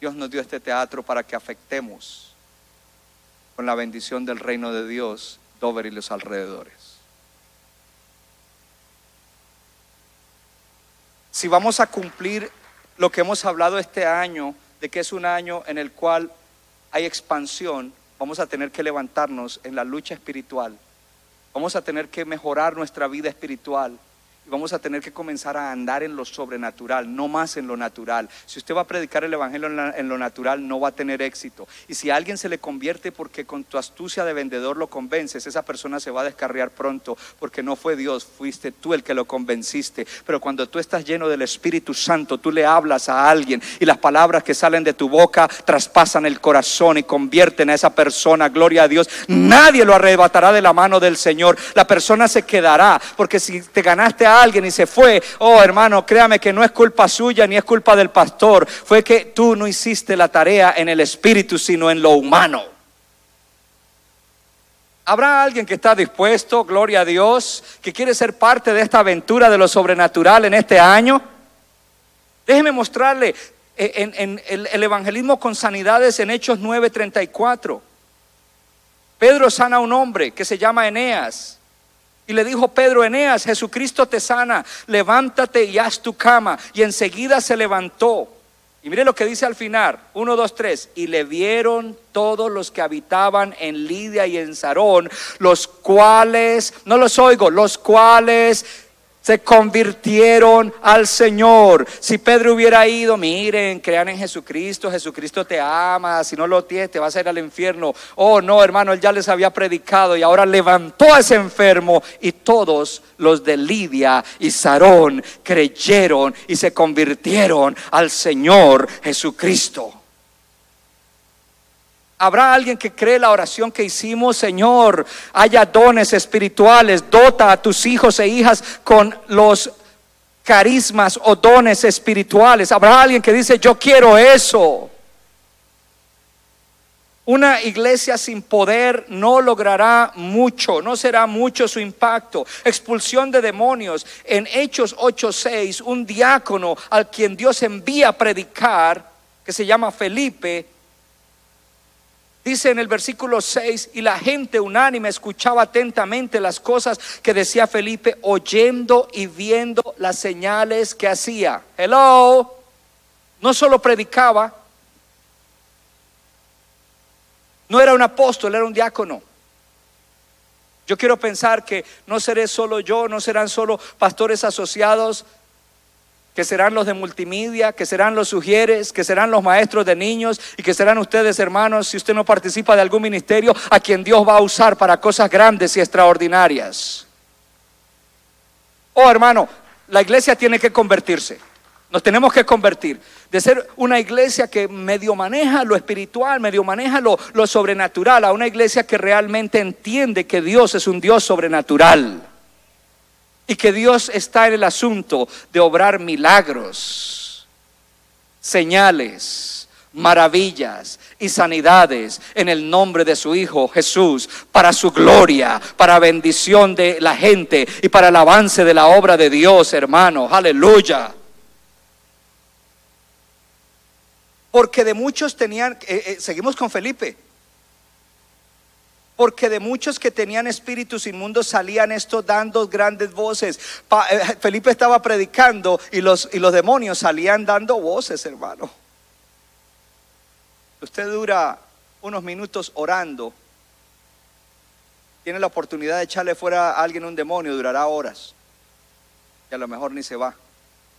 Dios nos dio este teatro para que afectemos con la bendición del reino de Dios Dover y los alrededores. Si vamos a cumplir lo que hemos hablado este año, de que es un año en el cual hay expansión, vamos a tener que levantarnos en la lucha espiritual. Vamos a tener que mejorar nuestra vida espiritual. Y vamos a tener que comenzar a andar en lo sobrenatural, no más en lo natural. Si usted va a predicar el Evangelio en, lo natural, no va a tener éxito. Y si alguien se le convierte porque con tu astucia de vendedor lo convences, esa persona se va a descarriar pronto, porque no fue Dios, fuiste tú el que lo convenciste. Pero cuando tú estás lleno del Espíritu Santo, tú le hablas a alguien y las palabras que salen de tu boca traspasan el corazón y convierten a esa persona, gloria a Dios. Nadie lo arrebatará de la mano del Señor. La persona se quedará, porque si te ganaste a alguien y se fue, oh hermano, créame que no es culpa suya ni es culpa del pastor, fue que tú no hiciste la tarea en el Espíritu, sino en lo humano. ¿Habrá alguien que está dispuesto, gloria a Dios, que quiere ser parte de esta aventura de lo sobrenatural en este año? Déjeme mostrarle eh, en, en el, el evangelismo con sanidades en Hechos 9:34. Pedro sana a un hombre que se llama Eneas. Y le dijo Pedro, Eneas, Jesucristo te sana, levántate y haz tu cama. Y enseguida se levantó. Y mire lo que dice al final, 1, 2, 3. Y le vieron todos los que habitaban en Lidia y en Sarón, los cuales, no los oigo, los cuales se convirtieron al Señor. Si Pedro hubiera ido, miren, crean en Jesucristo, Jesucristo te ama, si no lo tienes te vas a ir al infierno. Oh, no, hermano, él ya les había predicado y ahora levantó a ese enfermo y todos los de Lidia y Sarón creyeron y se convirtieron al Señor Jesucristo. Habrá alguien que cree la oración que hicimos, Señor, haya dones espirituales, dota a tus hijos e hijas con los carismas o dones espirituales. Habrá alguien que dice, yo quiero eso. Una iglesia sin poder no logrará mucho, no será mucho su impacto. Expulsión de demonios. En Hechos 8:6, un diácono al quien Dios envía a predicar, que se llama Felipe, Dice en el versículo 6, y la gente unánime escuchaba atentamente las cosas que decía Felipe, oyendo y viendo las señales que hacía. Hello, no solo predicaba, no era un apóstol, era un diácono. Yo quiero pensar que no seré solo yo, no serán solo pastores asociados, que serán los de multimedia, que serán los sugieres, que serán los maestros de niños y que serán ustedes, hermanos, si usted no participa de algún ministerio, a quien Dios va a usar para cosas grandes y extraordinarias. Oh, hermano, la iglesia tiene que convertirse. Nos tenemos que convertir. De ser una iglesia que medio maneja lo espiritual, medio maneja lo, lo sobrenatural, a una iglesia que realmente entiende que Dios es un Dios sobrenatural. Y que Dios está en el asunto de obrar milagros, señales, maravillas y sanidades en el nombre de su Hijo Jesús, para su gloria, para bendición de la gente y para el avance de la obra de Dios, hermano. Aleluya. Porque de muchos tenían, eh, eh, seguimos con Felipe, porque de muchos que tenían espíritus inmundos salían estos dando grandes voces. Eh, Felipe estaba predicando y los, y los demonios salían dando voces, hermano. Usted dura unos minutos orando, tiene la oportunidad de echarle fuera a alguien un demonio, durará horas. Y a lo mejor ni se va.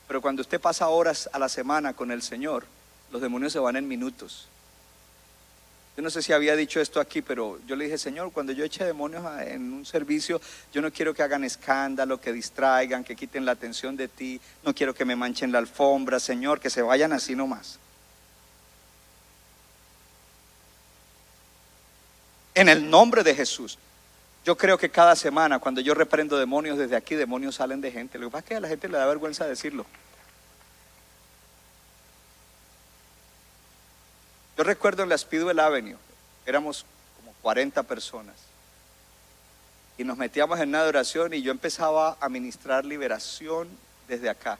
Pero cuando usted pasa horas a la semana con el Señor, los demonios se van en minutos. Yo no sé si había dicho esto aquí, pero yo le dije, Señor, cuando yo eche demonios en un servicio, yo no quiero que hagan escándalo, que distraigan, que quiten la atención de ti, no quiero que me manchen la alfombra, Señor, que se vayan así nomás. En el nombre de Jesús. Yo creo que cada semana, cuando yo reprendo demonios desde aquí, demonios salen de gente. Lo que pasa es que a la gente le da vergüenza decirlo. Yo recuerdo en la Speedwell Avenue, éramos como 40 personas. Y nos metíamos en una oración y yo empezaba a ministrar liberación desde acá.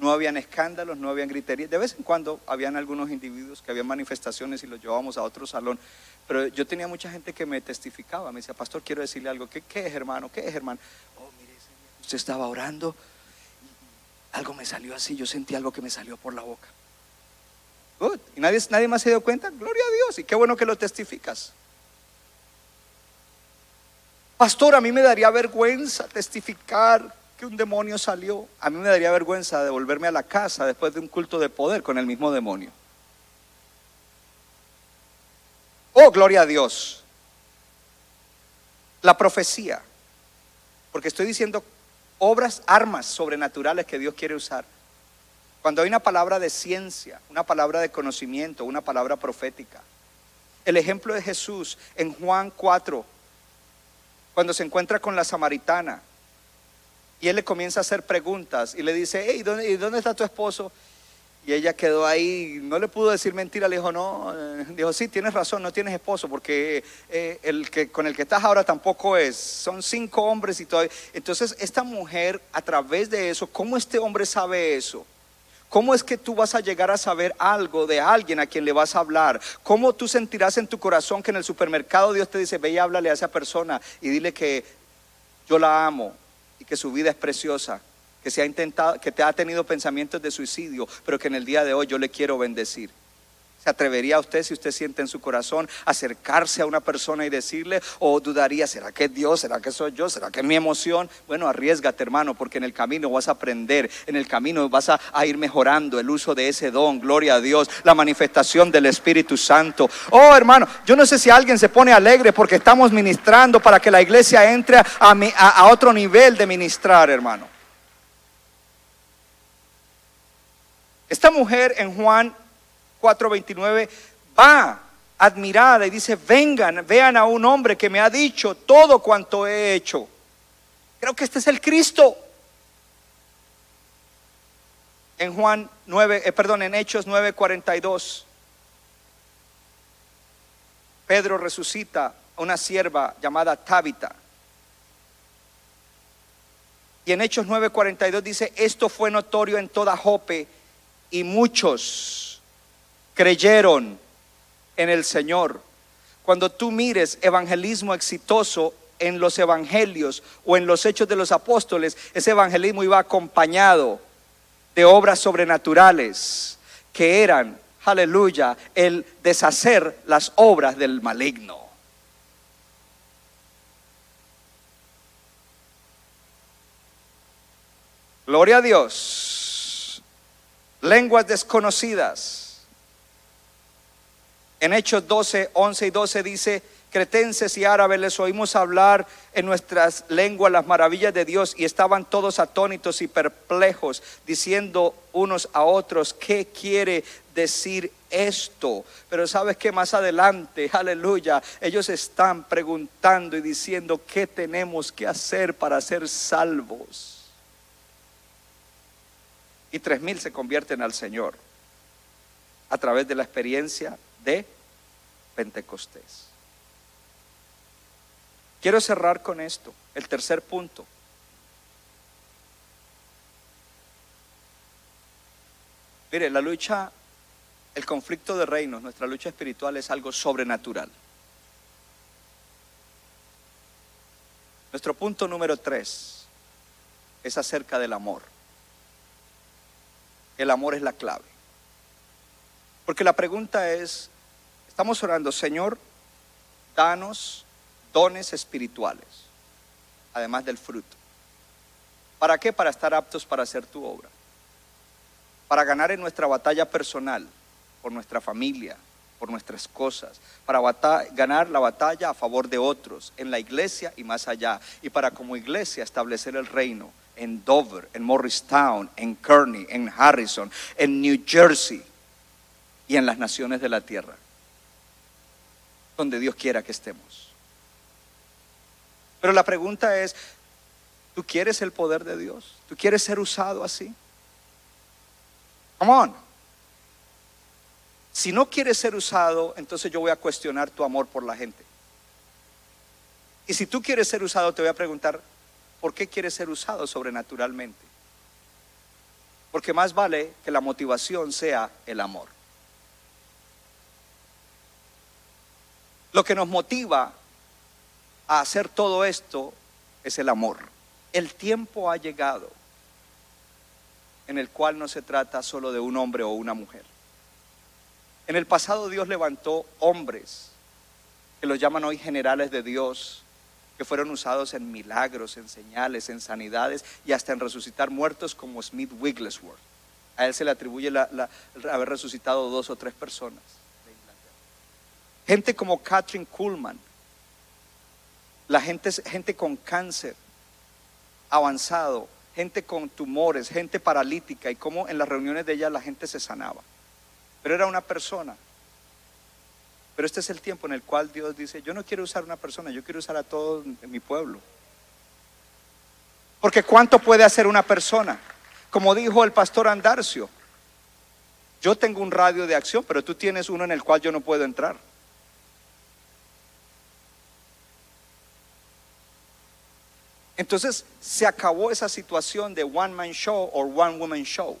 no habían escándalos, no habían griterías. De vez en cuando habían algunos individuos que habían manifestaciones y los llevábamos a otro salón. Pero yo tenía mucha gente que me testificaba, me decía, pastor, quiero decirle algo. ¿Qué, qué es, hermano? ¿Qué es, hermano? Oh, mire, usted estaba orando, algo me salió así, yo sentí algo que me salió por la boca. Good. ¿Y nadie, nadie más se dio cuenta? Gloria a Dios. Y qué bueno que lo testificas. Pastor, a mí me daría vergüenza testificar que un demonio salió. A mí me daría vergüenza devolverme a la casa después de un culto de poder con el mismo demonio. Oh, gloria a Dios. La profecía. Porque estoy diciendo obras, armas sobrenaturales que Dios quiere usar. Cuando hay una palabra de ciencia, una palabra de conocimiento, una palabra profética. El ejemplo de Jesús en Juan 4, cuando se encuentra con la samaritana y él le comienza a hacer preguntas y le dice, hey, ¿dónde, ¿y dónde está tu esposo? Y ella quedó ahí, no le pudo decir mentira, le dijo, no, eh, dijo, sí, tienes razón, no tienes esposo, porque eh, el que, con el que estás ahora tampoco es, son cinco hombres y todo. Entonces, esta mujer, a través de eso, ¿cómo este hombre sabe eso? ¿Cómo es que tú vas a llegar a saber algo de alguien a quien le vas a hablar? ¿Cómo tú sentirás en tu corazón que en el supermercado Dios te dice, ve y háblale a esa persona y dile que yo la amo y que su vida es preciosa, que se ha intentado, que te ha tenido pensamientos de suicidio, pero que en el día de hoy yo le quiero bendecir? ¿Se atrevería usted, si usted siente en su corazón, acercarse a una persona y decirle? ¿O dudaría, será que es Dios? ¿Será que soy yo? ¿Será que es mi emoción? Bueno, arriesgate, hermano, porque en el camino vas a aprender, en el camino vas a, ir mejorando el uso de ese don, gloria a Dios, la manifestación del Espíritu Santo. Oh, hermano, yo no sé si alguien se pone alegre porque estamos ministrando para que la iglesia entre a otro nivel de ministrar, hermano. Esta mujer en Juan 4:29 va admirada y dice, vengan, vean a un hombre que me ha dicho todo cuanto he hecho. Creo que este es el Cristo. En Juan 9, eh, perdón, en Hechos 9:42, Pedro resucita a una sierva llamada Tabita. Y en Hechos 9:42 dice, esto fue notorio en toda Jope y muchos creyeron en el Señor. Cuando tú mires evangelismo exitoso en los evangelios o en los hechos de los apóstoles, ese evangelismo iba acompañado de obras sobrenaturales que eran, aleluya, el deshacer las obras del maligno. Gloria a Dios. Lenguas desconocidas. En Hechos 12, 11 y 12 dice, cretenses y árabes les oímos hablar en nuestras lenguas las maravillas de Dios y estaban todos atónitos y perplejos, diciendo unos a otros, ¿qué quiere decir esto? Pero sabes que más adelante, aleluya, ellos están preguntando y diciendo, ¿qué tenemos que hacer para ser salvos? Y tres mil se convierten al Señor a través de la experiencia de Pentecostés. Quiero cerrar con esto, el tercer punto. Mire, la lucha, el conflicto de reinos, nuestra lucha espiritual es algo sobrenatural. Nuestro punto número tres es acerca del amor. El amor es la clave. Porque la pregunta es, estamos orando, Señor, danos dones espirituales, además del fruto. ¿Para qué? Para estar aptos para hacer tu obra. Para ganar en nuestra batalla personal, por nuestra familia, por nuestras cosas. Para ganar la batalla a favor de otros, en la iglesia y más allá. Y para como iglesia establecer el reino en Dover, en Morristown, en Kearney, en Harrison, en New Jersey y en las naciones de la tierra. Donde Dios quiera que estemos. Pero la pregunta es, ¿tú quieres el poder de Dios? ¿Tú quieres ser usado así? Come on. Si no quieres ser usado, entonces yo voy a cuestionar tu amor por la gente. Y si tú quieres ser usado, te voy a preguntar, ¿por qué quieres ser usado sobrenaturalmente? Porque más vale que la motivación sea el amor. Lo que nos motiva a hacer todo esto es el amor. El tiempo ha llegado en el cual no se trata solo de un hombre o una mujer. En el pasado Dios levantó hombres que los llaman hoy generales de Dios, que fueron usados en milagros, en señales, en sanidades y hasta en resucitar muertos como Smith Wigglesworth. A él se le atribuye haber resucitado dos o tres personas. Gente como Catherine Kuhlman, la gente, gente con cáncer avanzado, gente con tumores, gente paralítica y cómo en las reuniones de ella la gente se sanaba. Pero era una persona. Pero este es el tiempo en el cual Dios dice, yo no quiero usar una persona, yo quiero usar a todo mi pueblo. Porque ¿cuánto puede hacer una persona? Como dijo el pastor Andarcio, yo tengo un radio de acción, pero tú tienes uno en el cual yo no puedo entrar. Entonces se acabó esa situación de one man show o one woman show.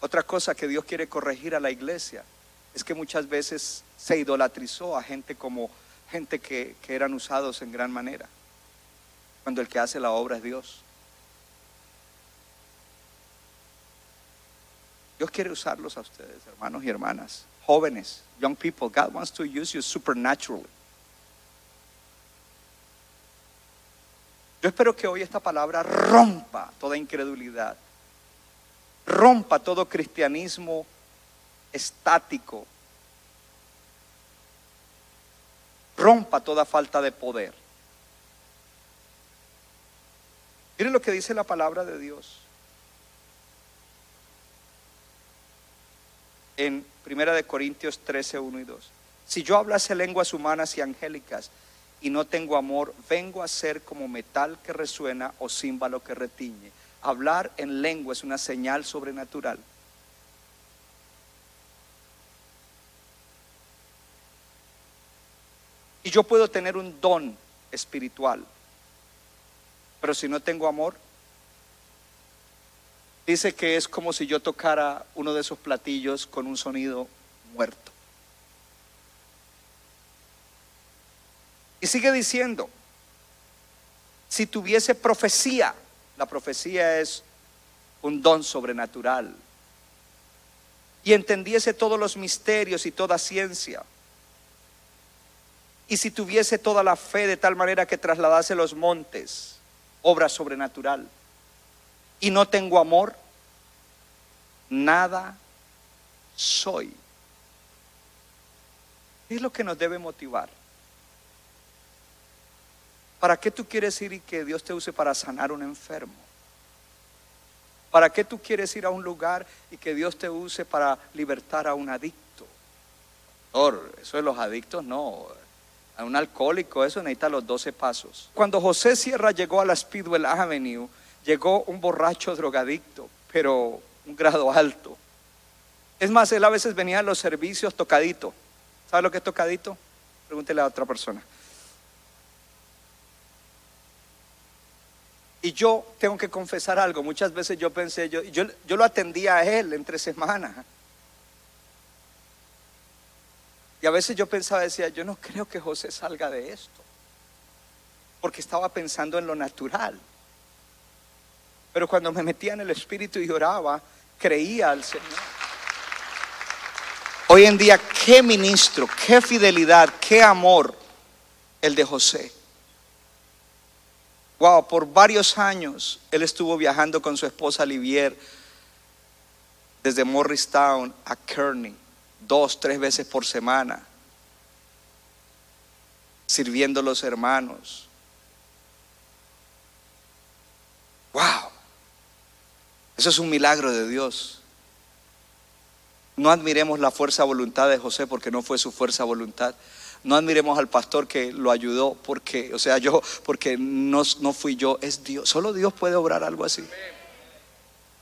Otra cosa que Dios quiere corregir a la iglesia es que muchas veces se idolatrizó a gente como gente que, que eran usados en gran manera, cuando el que hace la obra es Dios. Dios quiere usarlos a ustedes, hermanos y hermanas, jóvenes, young people. God wants to use you supernaturally. Yo espero que hoy esta palabra rompa toda incredulidad, rompa todo cristianismo estático, rompa toda falta de poder. Miren lo que dice la palabra de Dios. En Primera de Corintios 13, 1 y 2. Si yo hablase lenguas humanas y angélicas y no tengo amor, vengo a ser como metal que resuena o címbalo que retiñe. Hablar en lengua es una señal sobrenatural. Y yo puedo tener un don espiritual, pero si no tengo amor, dice que es como si yo tocara uno de esos platillos con un sonido muerto. Y sigue diciendo, si tuviese profecía, la profecía es un don sobrenatural, y entendiese todos los misterios y toda ciencia, y si tuviese toda la fe de tal manera que trasladase los montes, obra sobrenatural, y no tengo amor, nada soy. ¿Qué es lo que nos debe motivar? ¿Para qué tú quieres ir y que Dios te use para sanar a un enfermo? ¿Para qué tú quieres ir a un lugar y que Dios te use para libertar a un adicto? Pastor, eso de los adictos no. A un alcohólico, eso necesita los 12 pasos. Cuando José Sierra llegó a la Speedwell Avenue, llegó un borracho drogadicto, pero un grado alto. Es más, él a veces venía a los servicios tocadito. ¿Sabe lo que es tocadito? Pregúntele a otra persona. Y yo tengo que confesar algo. Muchas veces yo pensé, yo, yo, yo lo atendía a él entre semanas. Y a veces yo pensaba, decía, yo no creo que José salga de esto. Porque estaba pensando en lo natural. Pero cuando me metía en el espíritu y oraba, creía al Señor. Hoy en día, qué ministro, qué fidelidad, qué amor el de José. Wow, por varios años él estuvo viajando con su esposa Livier desde Morristown a Kearney, dos, tres veces por semana, sirviendo a los hermanos. Wow, eso es un milagro de Dios. No admiremos la fuerza voluntad de José porque no fue su fuerza voluntad. No admiremos al pastor que lo ayudó porque, o sea, yo, porque no, no fui yo, es Dios. Solo Dios puede obrar algo así.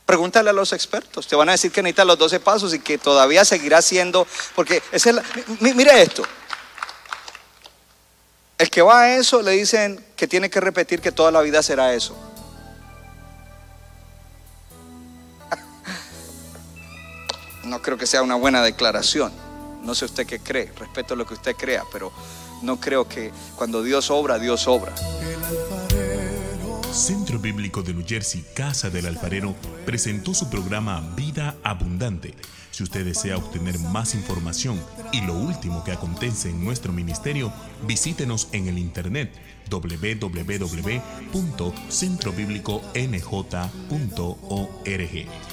Pregúntale a los expertos, te van a decir que necesitan los 12 pasos y que todavía seguirá siendo, porque es la, mire esto. El que va a eso le dicen que tiene que repetir que toda la vida será eso. No creo que sea una buena declaración. No sé usted qué cree, respeto lo que usted crea, pero no creo que cuando Dios obra, Dios obra. Centro Bíblico de New Jersey, Casa del Alfarero, presentó su programa Vida Abundante. Si usted desea obtener más información y lo último que acontece en nuestro ministerio, visítenos en el internet www.centrobibliconj.org.